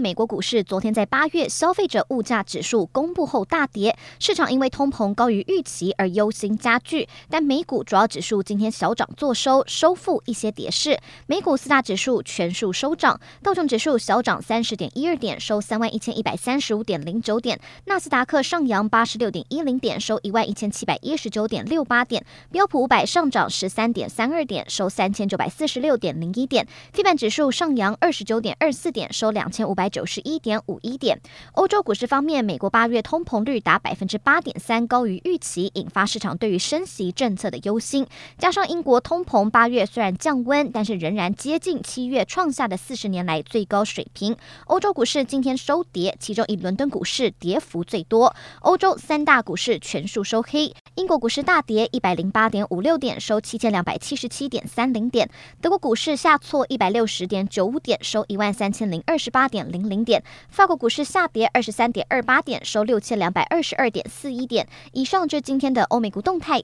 美国股市昨天在八月消费者物价指数公布后大跌，市场因为通膨高于预期而忧心加剧。但美股主要指数今天小涨作收，收复一些跌势。美股四大指数全数收涨，道琼指数小涨三十点一二点，收三万一千一百三十五点零九点；纳斯达克上扬八十六点一零点，收一万一千七百一十九点六八点；标普五百上涨十三点三二点，收三千九百四十六点零一点；费半指数上扬二十九点二四点，收两千五百。九十一点五一点。欧洲股市方面，美国八月通膨率达百分之八点三，高于预期，引发市场对于升息政策的忧心。加上英国通膨八月虽然降温，但是仍然接近七月创下的四十年来最高水平。欧洲股市今天收跌，其中以伦敦股市跌幅最多。欧洲三大股市全数收黑。英国股市大跌一百零八点五六点，收七千两百七十七点三零点。德国股市下挫一百六十点九五点，收一万三千零二十八点零零点。法国股市下跌二十三点二八点，收六千两百二十二点四一点。以上就是今天的欧美股动态。